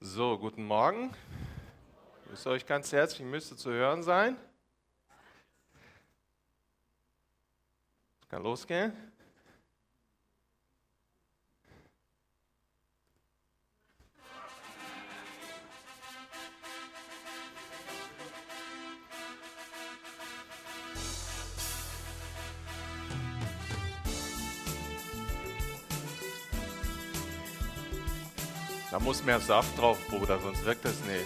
So, guten Morgen. Ich grüße euch ganz herzlich, müsste zu hören sein. Es kann losgehen. Muss mehr Saft drauf, Bruder, sonst wirkt das nicht.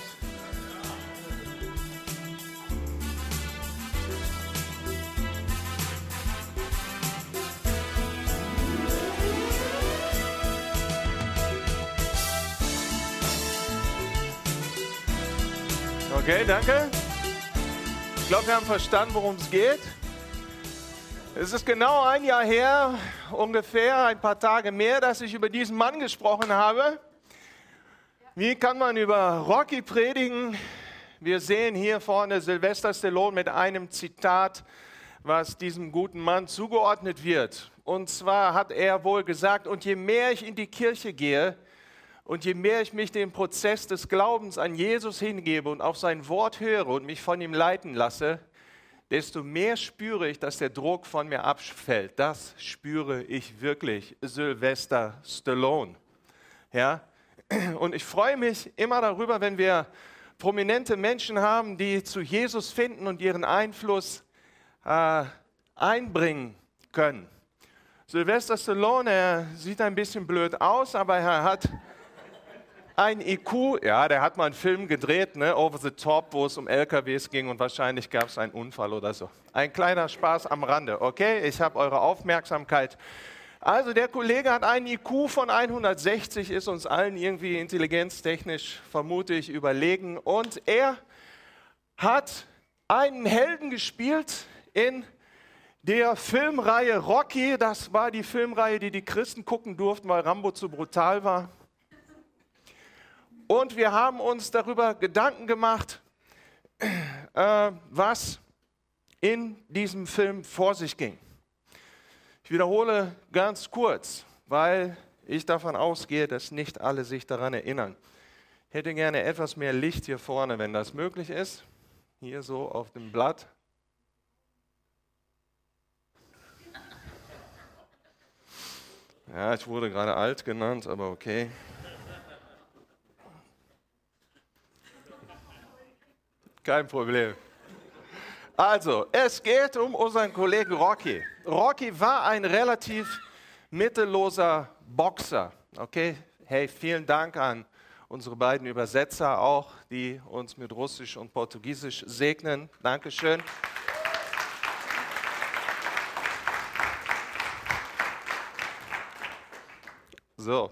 Okay, danke. Ich glaube, wir haben verstanden, worum es geht. Es ist genau ein Jahr her, ungefähr ein paar Tage mehr, dass ich über diesen Mann gesprochen habe. Wie kann man über Rocky predigen? Wir sehen hier vorne Sylvester Stallone mit einem Zitat, was diesem guten Mann zugeordnet wird. Und zwar hat er wohl gesagt, und je mehr ich in die Kirche gehe und je mehr ich mich dem Prozess des Glaubens an Jesus hingebe und auf sein Wort höre und mich von ihm leiten lasse, desto mehr spüre ich, dass der Druck von mir abfällt. Das spüre ich wirklich, Sylvester Stallone. Ja, und ich freue mich immer darüber, wenn wir prominente Menschen haben, die zu Jesus finden und ihren Einfluss äh, einbringen können. Sylvester Stallone, er sieht ein bisschen blöd aus, aber er hat ein IQ, ja, der hat mal einen Film gedreht, ne, Over the Top, wo es um LKWs ging und wahrscheinlich gab es einen Unfall oder so. Ein kleiner Spaß am Rande, okay? Ich habe eure Aufmerksamkeit. Also der Kollege hat einen IQ von 160, ist uns allen irgendwie intelligenztechnisch vermutlich überlegen. Und er hat einen Helden gespielt in der Filmreihe Rocky. Das war die Filmreihe, die die Christen gucken durften, weil Rambo zu brutal war. Und wir haben uns darüber Gedanken gemacht, äh, was in diesem Film vor sich ging. Wiederhole ganz kurz, weil ich davon ausgehe, dass nicht alle sich daran erinnern. Ich hätte gerne etwas mehr Licht hier vorne, wenn das möglich ist. Hier so auf dem Blatt. Ja, ich wurde gerade alt genannt, aber okay. Kein Problem. Also, es geht um unseren Kollegen Rocky. Rocky war ein relativ mittelloser Boxer. Okay, hey, vielen Dank an unsere beiden Übersetzer auch, die uns mit Russisch und Portugiesisch segnen. Dankeschön. So,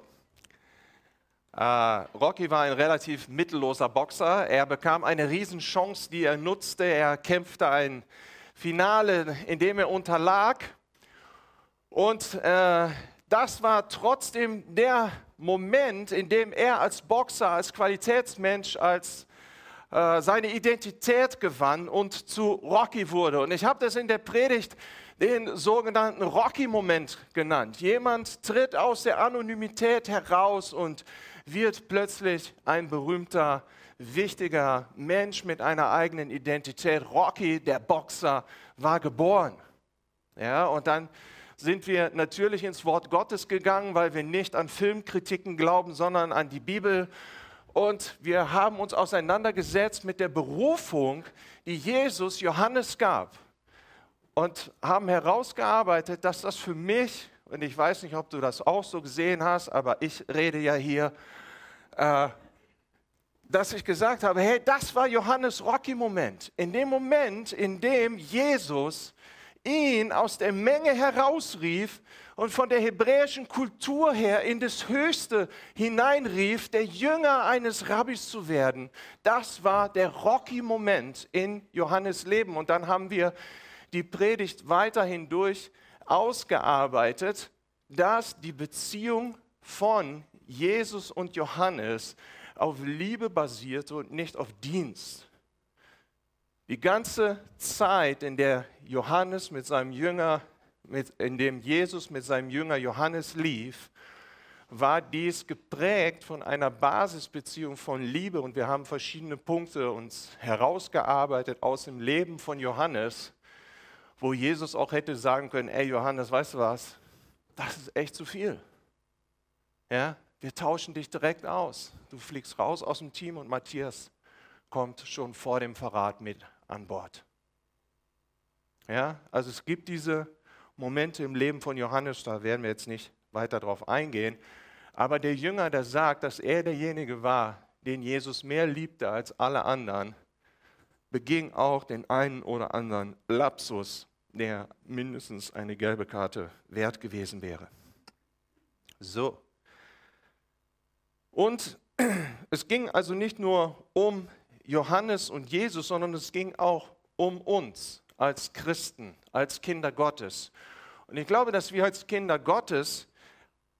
äh, Rocky war ein relativ mittelloser Boxer. Er bekam eine Riesenchance, die er nutzte. Er kämpfte ein Finale, in dem er unterlag. Und äh, das war trotzdem der Moment, in dem er als Boxer, als Qualitätsmensch, als äh, seine Identität gewann und zu Rocky wurde. Und ich habe das in der Predigt den sogenannten Rocky-Moment genannt. Jemand tritt aus der Anonymität heraus und wird plötzlich ein berühmter, wichtiger Mensch mit einer eigenen Identität. Rocky, der Boxer, war geboren. Ja, und dann sind wir natürlich ins Wort Gottes gegangen, weil wir nicht an Filmkritiken glauben, sondern an die Bibel. Und wir haben uns auseinandergesetzt mit der Berufung, die Jesus Johannes gab. Und haben herausgearbeitet, dass das für mich, und ich weiß nicht, ob du das auch so gesehen hast, aber ich rede ja hier äh, dass ich gesagt habe, hey, das war Johannes Rocky-Moment. In dem Moment, in dem Jesus ihn aus der Menge herausrief und von der hebräischen Kultur her in das Höchste hineinrief, der Jünger eines Rabbis zu werden. Das war der Rocky-Moment in Johannes Leben. Und dann haben wir die Predigt weiterhin durch ausgearbeitet, dass die Beziehung von Jesus und Johannes auf Liebe basierte und nicht auf Dienst. Die ganze Zeit, in der Johannes mit seinem Jünger, mit, in dem Jesus mit seinem Jünger Johannes lief, war dies geprägt von einer Basisbeziehung von Liebe und wir haben verschiedene Punkte uns herausgearbeitet aus dem Leben von Johannes, wo Jesus auch hätte sagen können, ey Johannes, weißt du was, das ist echt zu viel. Ja, wir tauschen dich direkt aus. Du fliegst raus aus dem Team und Matthias kommt schon vor dem Verrat mit an Bord. Ja, also es gibt diese Momente im Leben von Johannes, da werden wir jetzt nicht weiter darauf eingehen. Aber der Jünger, der sagt, dass er derjenige war, den Jesus mehr liebte als alle anderen, beging auch den einen oder anderen Lapsus, der mindestens eine gelbe Karte wert gewesen wäre. So. Und es ging also nicht nur um Johannes und Jesus, sondern es ging auch um uns als Christen, als Kinder Gottes. Und ich glaube, dass wir als Kinder Gottes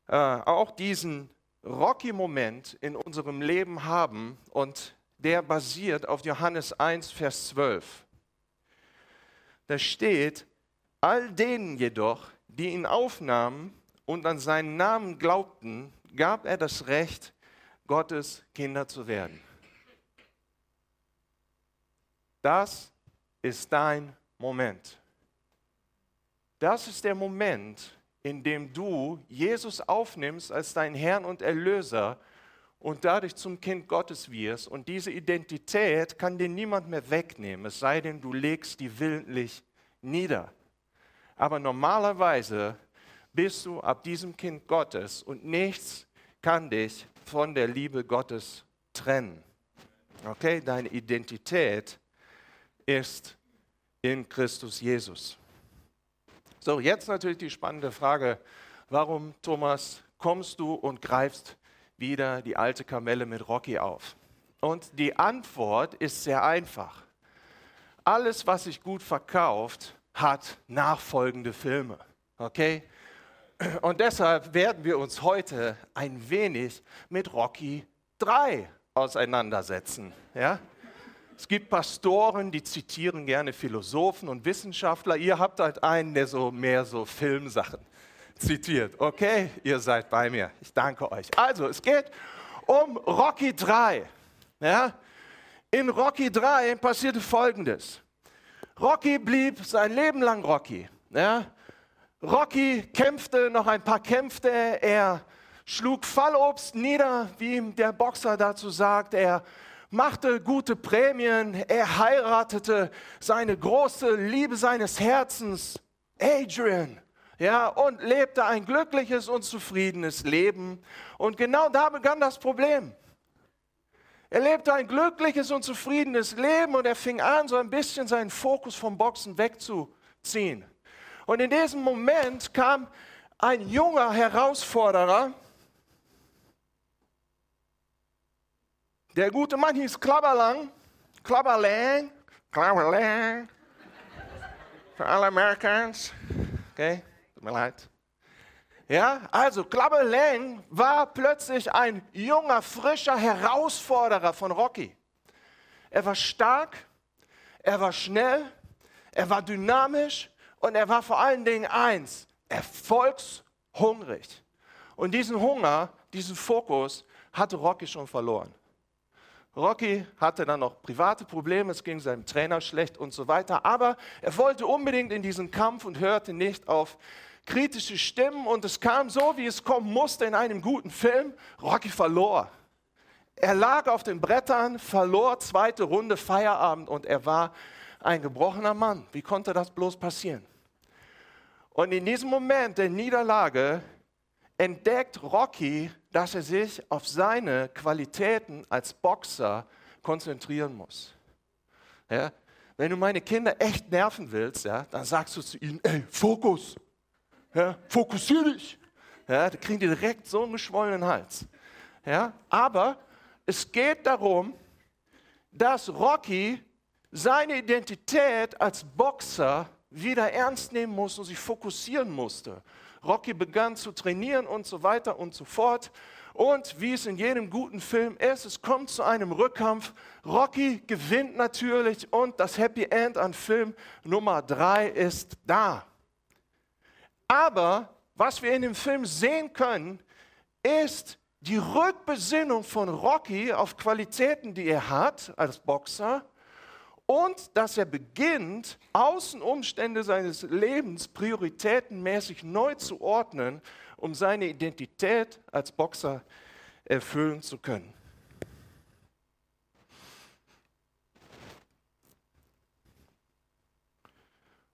äh, auch diesen Rocky-Moment in unserem Leben haben und der basiert auf Johannes 1, Vers 12. Da steht, all denen jedoch, die ihn aufnahmen und an seinen Namen glaubten, gab er das Recht, Gottes Kinder zu werden. Das ist dein Moment. Das ist der Moment, in dem du Jesus aufnimmst als deinen Herrn und Erlöser und dadurch zum Kind Gottes wirst. Und diese Identität kann dir niemand mehr wegnehmen, es sei denn, du legst die willentlich nieder. Aber normalerweise bist du ab diesem Kind Gottes und nichts kann dich von der Liebe Gottes trennen. Okay, deine Identität ist in Christus Jesus. So, jetzt natürlich die spannende Frage, warum, Thomas, kommst du und greifst wieder die alte Kamelle mit Rocky auf? Und die Antwort ist sehr einfach. Alles, was sich gut verkauft, hat nachfolgende Filme. Okay? Und deshalb werden wir uns heute ein wenig mit Rocky 3 auseinandersetzen. Ja? Es gibt Pastoren, die zitieren gerne Philosophen und Wissenschaftler. Ihr habt halt einen, der so mehr so Filmsachen zitiert. Okay, ihr seid bei mir. Ich danke euch. Also, es geht um Rocky 3. Ja? In Rocky 3 passierte Folgendes. Rocky blieb sein Leben lang Rocky. Ja? Rocky kämpfte noch ein paar Kämpfe. Er schlug Fallobst nieder, wie der Boxer dazu sagt. Er machte gute Prämien, er heiratete seine große Liebe seines Herzens, Adrian. Ja, und lebte ein glückliches und zufriedenes Leben. Und genau da begann das Problem. Er lebte ein glückliches und zufriedenes Leben und er fing an, so ein bisschen seinen Fokus vom Boxen wegzuziehen. Und in diesem Moment kam ein junger Herausforderer, Der gute Mann hieß Klabberlang. Klabberlang. Klabberlang. Für alle Americans. Okay, tut mir leid. Ja, also Klabberlang war plötzlich ein junger, frischer Herausforderer von Rocky. Er war stark, er war schnell, er war dynamisch und er war vor allen Dingen eins, erfolgshungrig. Und diesen Hunger, diesen Fokus hatte Rocky schon verloren. Rocky hatte dann noch private Probleme, es ging seinem Trainer schlecht und so weiter, aber er wollte unbedingt in diesen Kampf und hörte nicht auf kritische Stimmen und es kam so, wie es kommen musste in einem guten Film. Rocky verlor. Er lag auf den Brettern, verlor zweite Runde Feierabend und er war ein gebrochener Mann. Wie konnte das bloß passieren? Und in diesem Moment der Niederlage entdeckt Rocky, dass er sich auf seine Qualitäten als Boxer konzentrieren muss. Ja? Wenn du meine Kinder echt nerven willst, ja, dann sagst du zu ihnen, ey, Fokus, ja, fokussier dich. Ja, da kriegen die direkt so einen geschwollenen Hals. Ja? Aber es geht darum, dass Rocky seine Identität als Boxer wieder ernst nehmen muss und sich fokussieren musste. Rocky begann zu trainieren und so weiter und so fort. Und wie es in jedem guten Film ist, es kommt zu einem Rückkampf. Rocky gewinnt natürlich und das Happy End an Film Nummer drei ist da. Aber was wir in dem Film sehen können, ist die Rückbesinnung von Rocky auf Qualitäten, die er hat als Boxer und dass er beginnt, Außenumstände seines Lebens prioritätenmäßig neu zu ordnen, um seine Identität als Boxer erfüllen zu können.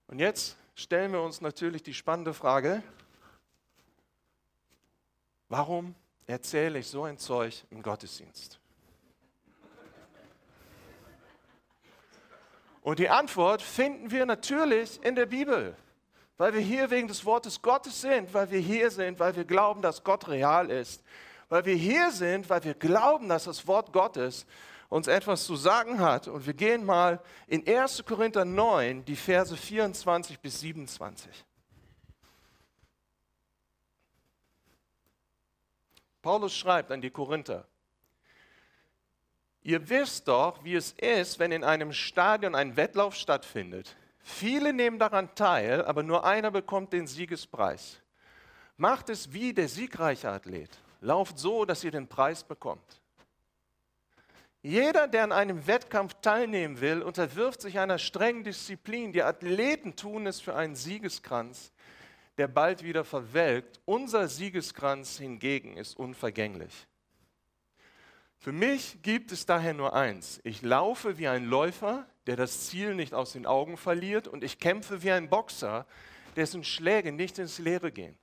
Und jetzt stellen wir uns natürlich die spannende Frage, warum erzähle ich so ein Zeug im Gottesdienst? Und die Antwort finden wir natürlich in der Bibel, weil wir hier wegen des Wortes Gottes sind, weil wir hier sind, weil wir glauben, dass Gott real ist, weil wir hier sind, weil wir glauben, dass das Wort Gottes uns etwas zu sagen hat. Und wir gehen mal in 1. Korinther 9, die Verse 24 bis 27. Paulus schreibt an die Korinther, ihr wisst doch, wie es ist, wenn in einem Stadion ein Wettlauf stattfindet. Viele nehmen daran teil, aber nur einer bekommt den Siegespreis. Macht es wie der siegreiche Athlet. Lauft so, dass ihr den Preis bekommt. Jeder, der an einem Wettkampf teilnehmen will, unterwirft sich einer strengen Disziplin. Die Athleten tun es für einen Siegeskranz, der bald wieder verwelkt. Unser Siegeskranz hingegen ist unvergänglich. Für mich gibt es daher nur eins. Ich laufe wie ein Läufer, der das Ziel nicht aus den Augen verliert, und ich kämpfe wie ein Boxer, dessen Schläge nicht ins Leere gehen.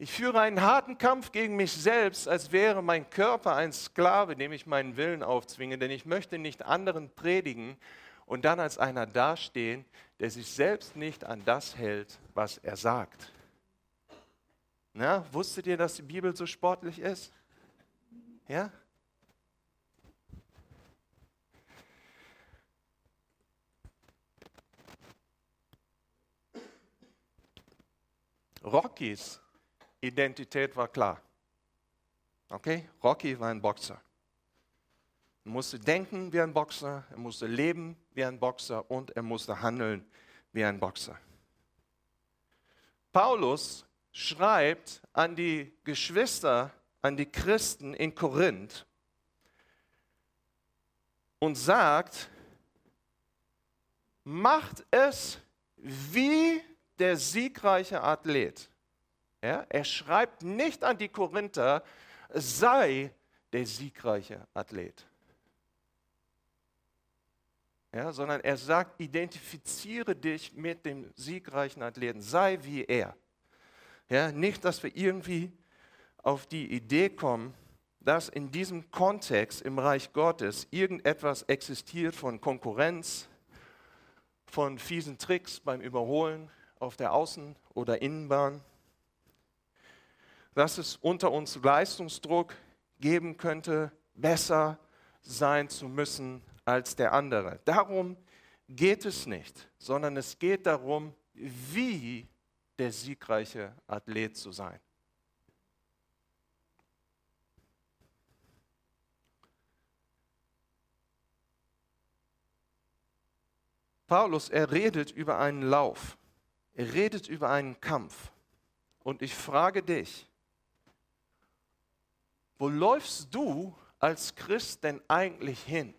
Ich führe einen harten Kampf gegen mich selbst, als wäre mein Körper ein Sklave, dem ich meinen Willen aufzwinge, denn ich möchte nicht anderen predigen und dann als einer dastehen, der sich selbst nicht an das hält, was er sagt. Na, wusstet ihr, dass die Bibel so sportlich ist? Ja? Rockies Identität war klar. Okay? Rocky war ein Boxer. Er musste denken wie ein Boxer, er musste leben wie ein Boxer und er musste handeln wie ein Boxer. Paulus schreibt an die Geschwister, an die Christen in Korinth und sagt, macht es wie der siegreiche Athlet. Ja, er schreibt nicht an die Korinther, sei der siegreiche Athlet. Ja, sondern er sagt, identifiziere dich mit dem siegreichen Athleten, sei wie er. Ja, nicht, dass wir irgendwie auf die Idee kommen, dass in diesem Kontext im Reich Gottes irgendetwas existiert von Konkurrenz, von fiesen Tricks beim Überholen auf der Außen- oder Innenbahn dass es unter uns Leistungsdruck geben könnte, besser sein zu müssen als der andere. Darum geht es nicht, sondern es geht darum, wie der siegreiche Athlet zu sein. Paulus, er redet über einen Lauf, er redet über einen Kampf. Und ich frage dich, wo läufst du als Christ denn eigentlich hin?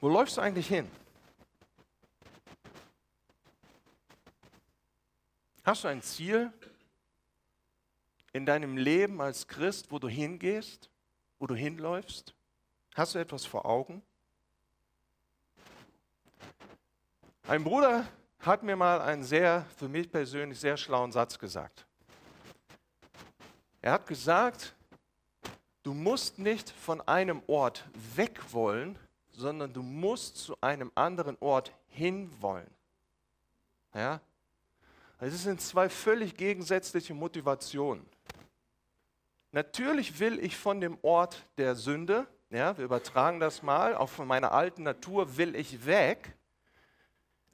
Wo läufst du eigentlich hin? Hast du ein Ziel in deinem Leben als Christ, wo du hingehst, wo du hinläufst? Hast du etwas vor Augen? Ein Bruder hat mir mal einen sehr, für mich persönlich sehr schlauen Satz gesagt. Er hat gesagt, du musst nicht von einem Ort weg wollen, sondern du musst zu einem anderen Ort hinwollen. Ja? Es sind zwei völlig gegensätzliche Motivationen. Natürlich will ich von dem Ort der Sünde, ja, wir übertragen das mal, auch von meiner alten Natur will ich weg,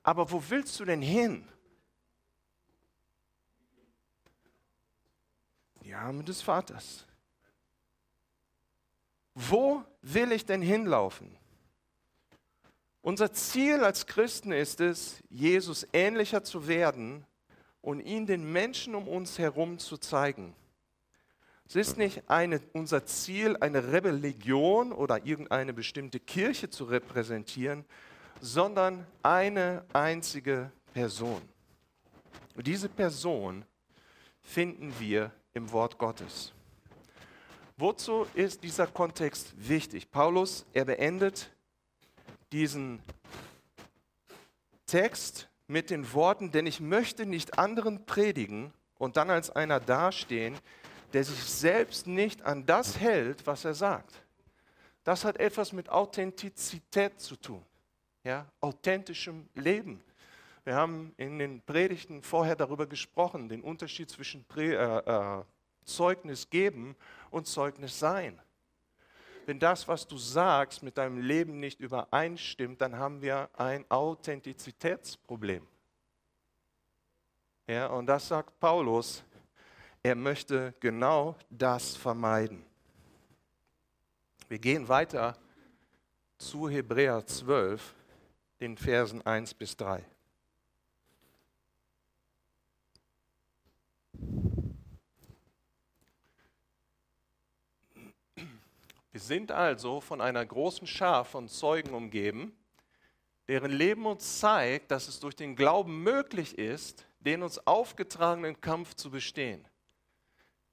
aber wo willst du denn hin? Die Arme des Vaters. Wo will ich denn hinlaufen? Unser Ziel als Christen ist es, Jesus ähnlicher zu werden und ihn den Menschen um uns herum zu zeigen. Es ist nicht eine, unser Ziel, eine Rebellion oder irgendeine bestimmte Kirche zu repräsentieren, sondern eine einzige Person. Und diese Person finden wir im Wort Gottes. Wozu ist dieser Kontext wichtig? Paulus, er beendet diesen Text mit den Worten, denn ich möchte nicht anderen predigen und dann als einer dastehen, der sich selbst nicht an das hält, was er sagt. Das hat etwas mit Authentizität zu tun, ja, authentischem Leben. Wir haben in den Predigten vorher darüber gesprochen, den Unterschied zwischen Prä äh, äh, Zeugnis geben und Zeugnis sein. Wenn das, was du sagst, mit deinem Leben nicht übereinstimmt, dann haben wir ein Authentizitätsproblem. Ja, und das sagt Paulus, er möchte genau das vermeiden. Wir gehen weiter zu Hebräer 12, den Versen 1 bis 3. Wir sind also von einer großen Schar von Zeugen umgeben, deren Leben uns zeigt, dass es durch den Glauben möglich ist, den uns aufgetragenen Kampf zu bestehen.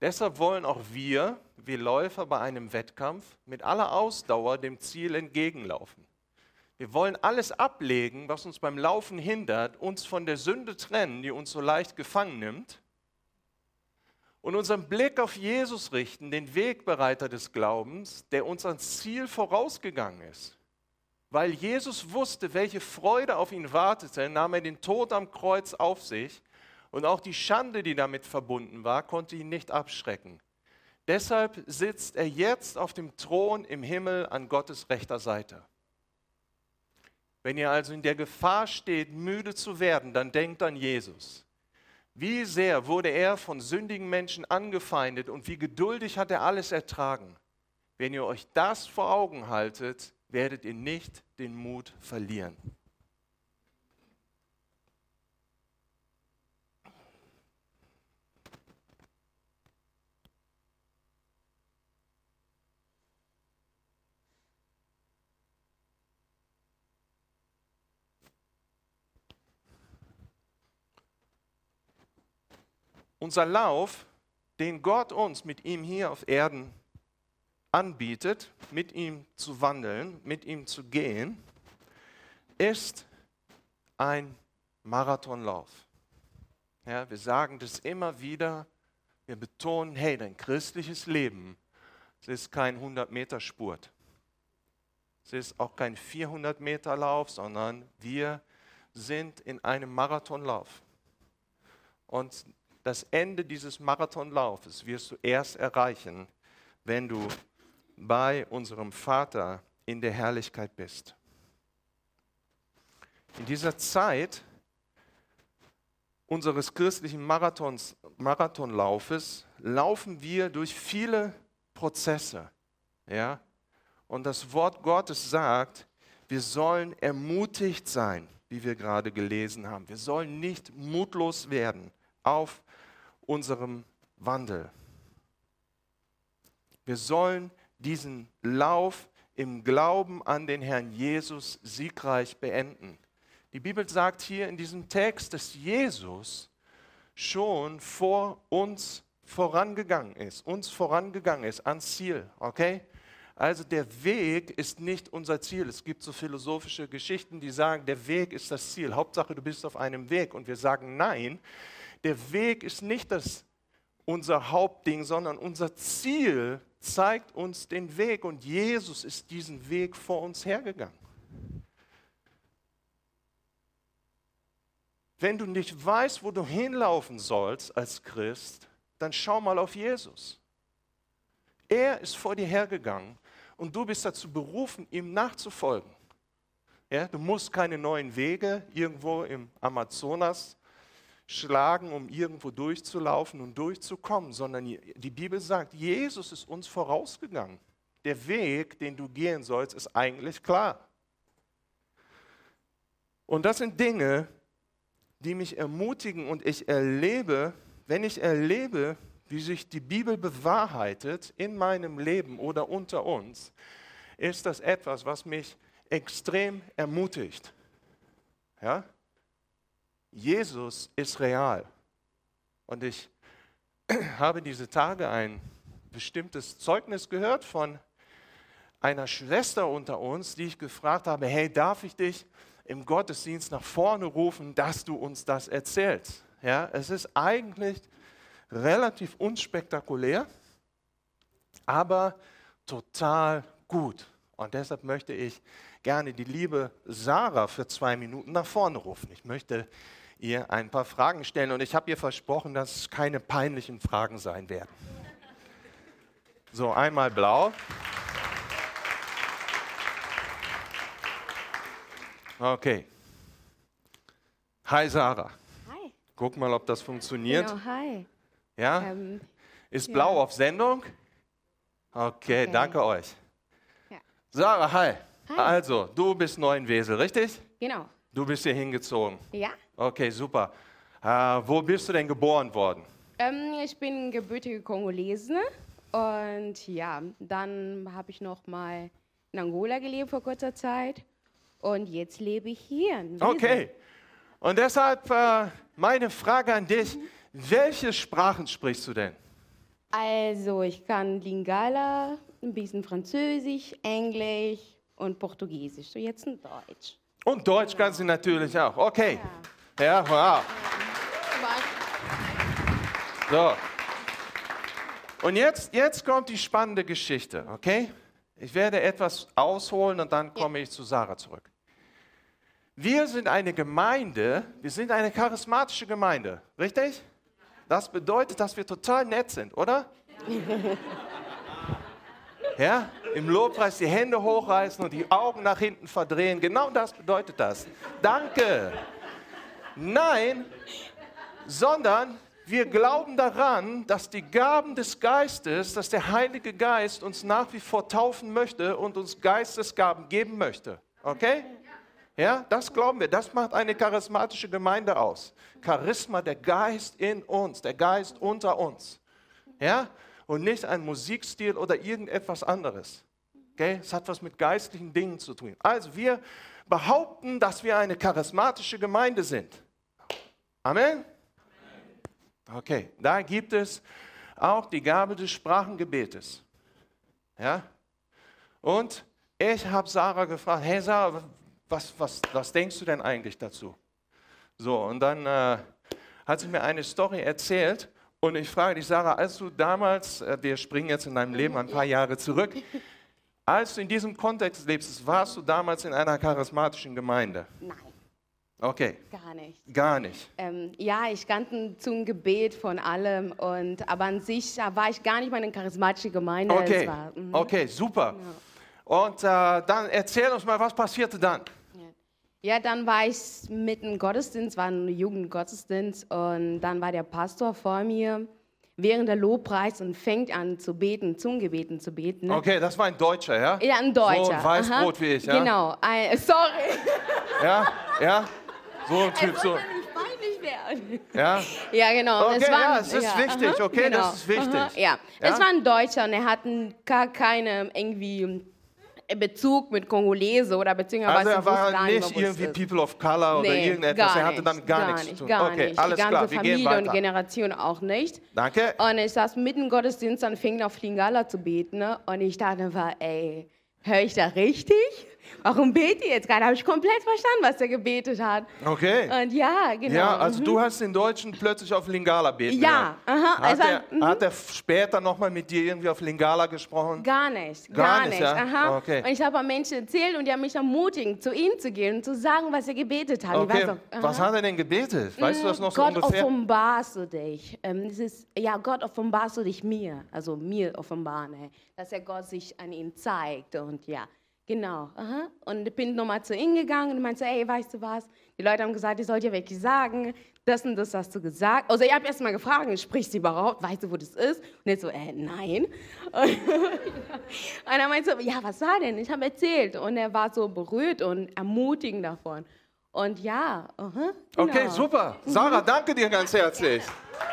Deshalb wollen auch wir, wie Läufer bei einem Wettkampf, mit aller Ausdauer dem Ziel entgegenlaufen. Wir wollen alles ablegen, was uns beim Laufen hindert, uns von der Sünde trennen, die uns so leicht gefangen nimmt, und unseren Blick auf Jesus richten, den Wegbereiter des Glaubens, der uns ans Ziel vorausgegangen ist. Weil Jesus wusste, welche Freude auf ihn wartete, nahm er den Tod am Kreuz auf sich und auch die Schande, die damit verbunden war, konnte ihn nicht abschrecken. Deshalb sitzt er jetzt auf dem Thron im Himmel an Gottes rechter Seite. Wenn ihr also in der Gefahr steht, müde zu werden, dann denkt an Jesus. Wie sehr wurde er von sündigen Menschen angefeindet und wie geduldig hat er alles ertragen. Wenn ihr euch das vor Augen haltet, werdet ihr nicht den Mut verlieren. Unser Lauf, den Gott uns mit ihm hier auf Erden anbietet, mit ihm zu wandeln, mit ihm zu gehen, ist ein Marathonlauf. Ja, wir sagen das immer wieder, wir betonen, hey, dein christliches Leben, es ist kein 100-Meter-Spurt. Es ist auch kein 400-Meter-Lauf, sondern wir sind in einem Marathonlauf. Und das Ende dieses Marathonlaufes wirst du erst erreichen, wenn du bei unserem Vater in der Herrlichkeit bist. In dieser Zeit unseres christlichen Marathons, Marathonlaufes laufen wir durch viele Prozesse. Ja? Und das Wort Gottes sagt, wir sollen ermutigt sein, wie wir gerade gelesen haben. Wir sollen nicht mutlos werden auf unserem Wandel. Wir sollen diesen Lauf im Glauben an den Herrn Jesus siegreich beenden. Die Bibel sagt hier in diesem Text, dass Jesus schon vor uns vorangegangen ist, uns vorangegangen ist ans Ziel, okay? Also der Weg ist nicht unser Ziel. Es gibt so philosophische Geschichten, die sagen, der Weg ist das Ziel. Hauptsache, du bist auf einem Weg. Und wir sagen, nein, der Weg ist nicht das, unser Hauptding, sondern unser Ziel zeigt uns den Weg und Jesus ist diesen Weg vor uns hergegangen. Wenn du nicht weißt, wo du hinlaufen sollst als Christ, dann schau mal auf Jesus. Er ist vor dir hergegangen und du bist dazu berufen, ihm nachzufolgen. Ja, du musst keine neuen Wege irgendwo im Amazonas schlagen, um irgendwo durchzulaufen und durchzukommen, sondern die Bibel sagt, Jesus ist uns vorausgegangen. Der Weg, den du gehen sollst, ist eigentlich klar. Und das sind Dinge, die mich ermutigen und ich erlebe, wenn ich erlebe, wie sich die Bibel bewahrheitet in meinem Leben oder unter uns, ist das etwas, was mich extrem ermutigt. Ja? Jesus ist real. Und ich habe diese Tage ein bestimmtes Zeugnis gehört von einer Schwester unter uns, die ich gefragt habe, hey, darf ich dich im Gottesdienst nach vorne rufen, dass du uns das erzählst? Ja, es ist eigentlich relativ unspektakulär, aber total gut. Und deshalb möchte ich gerne die liebe Sarah für zwei Minuten nach vorne rufen. Ich möchte ihr ein paar Fragen stellen und ich habe ihr versprochen, dass es keine peinlichen Fragen sein werden. So, einmal blau. Okay. Hi Sarah. Hi. Guck mal, ob das funktioniert. Genau, hi. Ja? Ähm, Ist ja. blau auf Sendung? Okay, Okay. danke euch. Ja. Sarah, hi. Hi. Also, du bist neu in Wesel, richtig? genau. Du bist hier hingezogen. Ja. Okay, super. Äh, wo bist du denn geboren worden? Ähm, ich bin gebürtige Kongolese und ja, dann habe ich noch mal in Angola gelebt vor kurzer Zeit und jetzt lebe ich hier. Okay. Und deshalb äh, meine Frage an dich. Welche Sprachen sprichst du denn? Also, ich kann Lingala, ein bisschen Französisch, Englisch und Portugiesisch. So jetzt ein Deutsch. Und Deutsch kannst du natürlich auch. Okay. Ja, wow. So. Und jetzt, jetzt kommt die spannende Geschichte, okay? Ich werde etwas ausholen und dann komme ich zu Sarah zurück. Wir sind eine Gemeinde, wir sind eine charismatische Gemeinde, richtig? Das bedeutet, dass wir total nett sind, oder? Ja, im Lobpreis die Hände hochreißen und die Augen nach hinten verdrehen. Genau das bedeutet das. Danke. Nein, sondern wir glauben daran, dass die Gaben des Geistes, dass der Heilige Geist uns nach wie vor taufen möchte und uns Geistesgaben geben möchte. Okay? Ja, das glauben wir. Das macht eine charismatische Gemeinde aus. Charisma, der Geist in uns, der Geist unter uns. Ja? Und nicht ein Musikstil oder irgendetwas anderes. Okay? Es hat was mit geistlichen Dingen zu tun. Also wir behaupten, dass wir eine charismatische Gemeinde sind. Amen? Okay, da gibt es auch die Gabe des Sprachengebetes. Ja? Und ich habe Sarah gefragt, hey Sarah, was, was, was denkst du denn eigentlich dazu? So, und dann äh, hat sie mir eine Story erzählt und ich frage dich, Sarah, als du damals, äh, wir springen jetzt in deinem Leben ein paar Jahre zurück, als du in diesem Kontext lebst, warst du damals in einer charismatischen Gemeinde? Nein, Okay, gar nicht. gar nicht. Ähm, ja, ich kannte zum Gebet von allem, und, aber an sich war ich gar nicht mal in einer charismatischen Gemeinde. Okay, war, mhm. okay, super. Und äh, dann erzähl uns mal, was passierte dann? Ja, dann war ich mit einem Gottesdienst, war ein Jugendgottesdienst, und dann war der Pastor vor mir während der Lobpreis und fängt an zu beten, Zungengebeten zu beten. ne? Okay, das war ein Deutscher, ja? Ja, ein Deutscher. So ein Weißbrot aha. wie ich, ja? Genau, ein, sorry. Ja, ja, so ein Typ, so. Nicht. Ja, Ja, genau. Okay, es war, ja, es ist wichtig, okay, das ist wichtig. Aha, ja. Ja? es war ein Deutscher und er hat gar keine irgendwie Bezug mit Kongolese oder beziehungsweise also er war gar nicht irgendwie ist. People of Color oder Nee, irgendetwas, gar er hatte damit nicht, gar, nichts zu tun. Gar okay, nicht. alles die ganze klar, wir Familie und. Generation auch nicht. Danke. Und ich saß mitten im Gottesdienst und fing auf Lingala zu beten. Ne? Und ich dachte, war, ey, höre ich da richtig? Warum bete ich jetzt gerade? Habe ich komplett verstanden, was er gebetet hat. Okay. Und ja, genau. Ja, also mhm. du hast den Deutschen plötzlich auf Lingala beten Ja, aha, Hat, also, er, mhm. hat er später nochmal mit dir irgendwie auf Lingala gesprochen? Gar nicht, Gar gar, nicht, ja? Aha. Okay. Und ich habe an Menschen erzählt und die haben mich ermutigt, zu ihnen zu gehen und zu sagen, was sie gebetet. Ich Okay, so, was hat er denn gebetet? Weißt du das noch so Gott ungefähr? offenbarst du dich. Ähm, es ist, ja, Gott offenbarst du dich mir, also mir offenbaren, ey. dass er Gott sich an ihn zeigt und ja, genau. Aha. Und ich bin nochmal zu ihm gegangen und meinte, ey, weißt du was? Die Leute haben gesagt, ich soll dir wirklich sagen, das und das hast du gesagt. Also ich habe erst mal gefragt, sprichst du überhaupt? Weißt du, wo das ist? Und er so, äh, nein. Und, und er meinte so, ja, was war denn? Ich habe erzählt. Und er war so berührt und ermutigend davon. Und ja, -huh, genau. Okay, super. Sarah, danke dir ganz herzlich. Ja,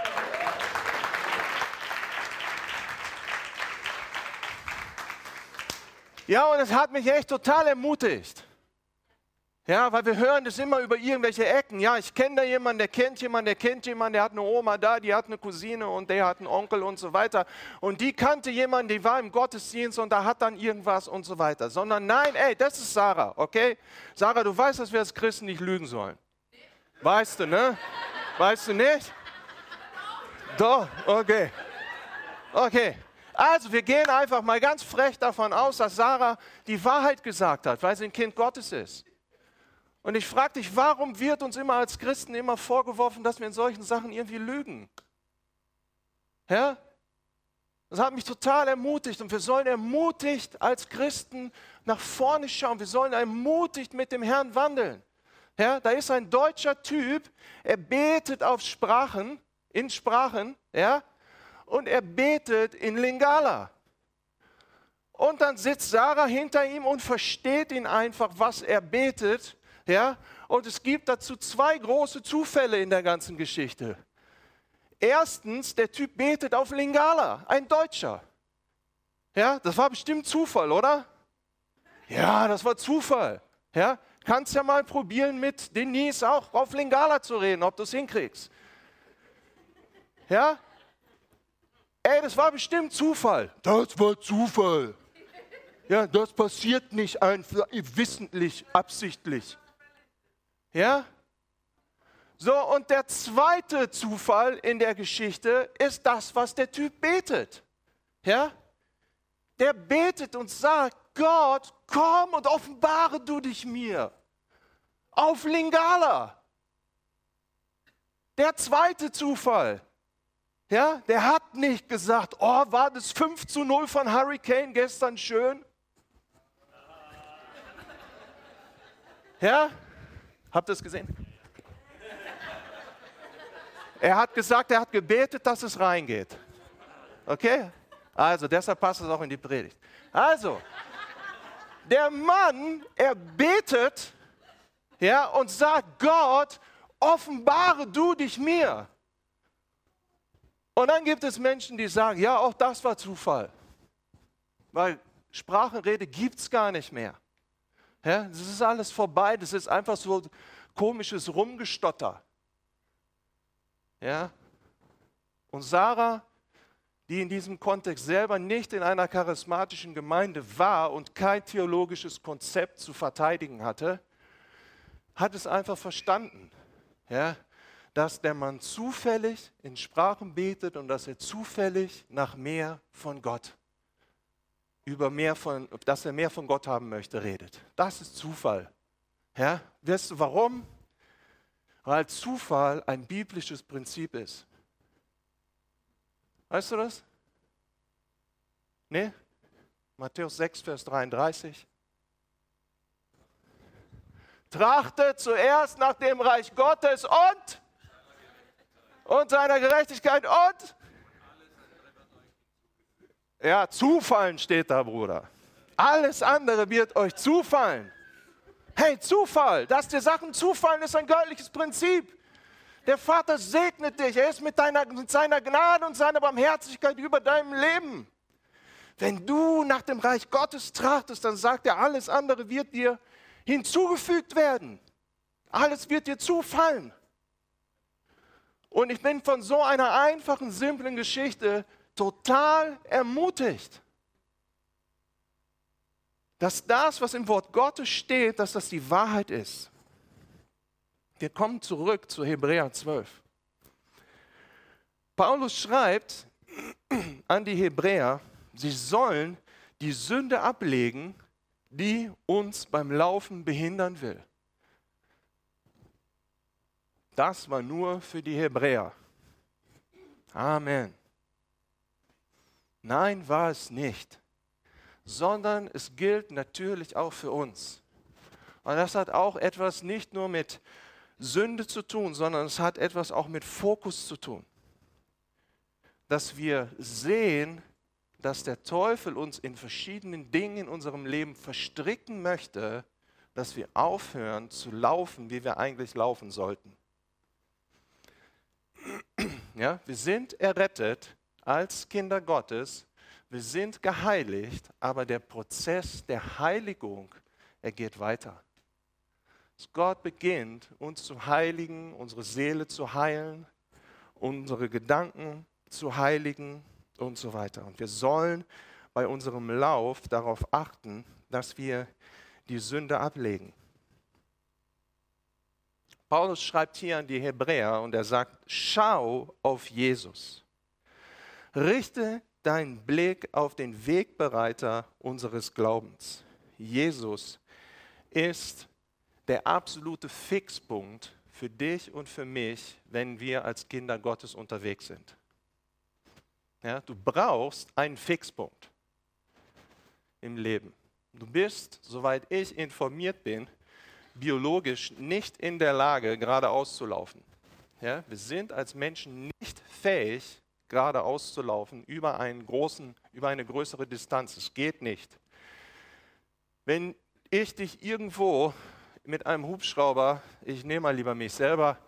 und es hat mich echt total ermutigt. Ja, weil wir hören das immer über irgendwelche Ecken. Ja, ich kenne da jemanden, der kennt jemanden, der kennt jemanden, der hat eine Oma da, die hat eine Cousine und der hat einen Onkel und so weiter. Und die kannte jemanden, die war im Gottesdienst und da hat dann irgendwas und so weiter. Sondern nein, ey, das ist Sarah, okay? Sarah, du weißt, dass wir als Christen nicht lügen sollen. Weißt du, ne? Weißt du nicht? Doch, okay. Okay. Also, wir gehen einfach mal ganz frech davon aus, dass Sarah die Wahrheit gesagt hat, weil sie ein Kind Gottes ist. Und ich frage dich, warum wird uns immer als Christen immer vorgeworfen, dass wir in solchen Sachen irgendwie lügen? Ja? Das hat mich total ermutigt und wir sollen ermutigt als Christen nach vorne schauen. Wir sollen ermutigt mit dem Herrn wandeln. Ja, da ist ein deutscher Typ, er betet auf Sprachen, in Sprachen, ja, und er betet in Lingala. Und dann sitzt Sarah hinter ihm und versteht ihn einfach, was er betet. Ja? Und es gibt dazu zwei große Zufälle in der ganzen Geschichte. Erstens, der Typ betet auf Lingala, ein Deutscher. Ja, das war bestimmt Zufall, oder? Ja, das war Zufall. Ja, kannst ja mal probieren, mit Denise auch auf Lingala zu reden, ob du es hinkriegst. Ja? Ey, das war bestimmt Zufall. Das war Zufall. Ja, das passiert nicht einfach wissentlich, absichtlich. Ja? So, und der zweite Zufall in der Geschichte ist das, was der Typ betet. Ja? Der betet und sagt, Gott, komm und offenbare du dich mir. Auf Lingala. Der zweite Zufall. Ja, der hat nicht gesagt, oh, war das 5 zu 0 von Hurricane gestern schön? Ja? Habt ihr es gesehen? Er hat gesagt, er hat gebetet, dass es reingeht. Okay? Also, deshalb passt es auch in die Predigt. Also, der Mann, er betet ja, und sagt, Gott, offenbare du dich mir. Und dann gibt es Menschen, die sagen, ja, auch das war Zufall. Weil Sprachenrede gibt es gar nicht mehr. Ja, das ist alles vorbei, das ist einfach so komisches Rumgestotter. Ja? Und Sarah, die in diesem Kontext selber nicht in einer charismatischen Gemeinde war und kein theologisches Konzept zu verteidigen hatte, hat es einfach verstanden, ja, dass der Mann zufällig in Sprachen betet und dass er zufällig nach mehr von Gott über mehr von, dass er mehr von Gott haben möchte, redet. Das ist Zufall. Ja? Weißt du warum? Weil Zufall ein biblisches Prinzip ist. Weißt du das? Nee? Matthäus 6, Vers 33. Trachtet zuerst nach dem Reich Gottes und, und seiner Gerechtigkeit und ja, zufallen steht da, Bruder. Alles andere wird euch zufallen. Hey, Zufall, dass dir Sachen zufallen, ist ein göttliches Prinzip. Der Vater segnet dich. Er ist mit, deiner, mit seiner Gnade und seiner Barmherzigkeit über deinem Leben. Wenn du nach dem Reich Gottes trachtest, dann sagt er, alles andere wird dir hinzugefügt werden. Alles wird dir zufallen. Und ich bin von so einer einfachen, simplen Geschichte total ermutigt, dass das, was im Wort Gottes steht, dass das die Wahrheit ist. Wir kommen zurück zu Hebräer 12. Paulus schreibt an die Hebräer, sie sollen die Sünde ablegen, die uns beim Laufen behindern will. Das war nur für die Hebräer. Amen. Nein, war es nicht, sondern es gilt natürlich auch für uns. Und das hat auch etwas nicht nur mit Sünde zu tun, sondern es hat etwas auch mit Fokus zu tun. Dass wir sehen, dass der Teufel uns in verschiedenen Dingen in unserem Leben verstricken möchte, dass wir aufhören zu laufen, wie wir eigentlich laufen sollten. Ja, wir sind errettet als Kinder Gottes, wir sind geheiligt, aber der Prozess der Heiligung, er geht weiter. Gott beginnt, uns zu heiligen, unsere Seele zu heilen, unsere Gedanken zu heiligen und so weiter. Und wir sollen bei unserem Lauf darauf achten, dass wir die Sünde ablegen. Paulus schreibt hier an die Hebräer und er sagt, schau auf Jesus. Richte deinen Blick auf den Wegbereiter unseres Glaubens. Jesus ist der absolute Fixpunkt für dich und für mich, wenn wir als Kinder Gottes unterwegs sind. Ja, du brauchst einen Fixpunkt im Leben. Du bist, soweit ich informiert bin, biologisch nicht in der Lage, geradeaus zu laufen. Ja, wir sind als Menschen nicht fähig, geradeaus zu laufen über, einen großen, über eine größere Distanz. Es geht nicht. Wenn ich dich irgendwo mit einem Hubschrauber, ich nehme mal lieber mich selber,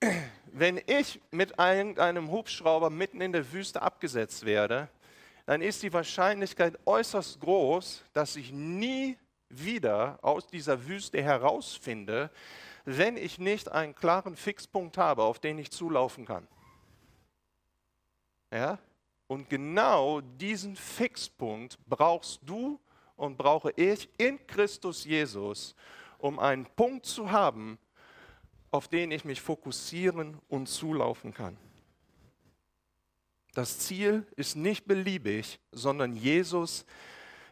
wenn ich mit einem Hubschrauber mitten in der Wüste abgesetzt werde, dann ist die Wahrscheinlichkeit äußerst groß, dass ich nie wieder aus dieser Wüste herausfinde, wenn ich nicht einen klaren Fixpunkt habe, auf den ich zulaufen kann. Ja? Und genau diesen Fixpunkt brauchst du und brauche ich in Christus Jesus, um einen Punkt zu haben, auf den ich mich fokussieren und zulaufen kann. Das Ziel ist nicht beliebig, sondern Jesus ist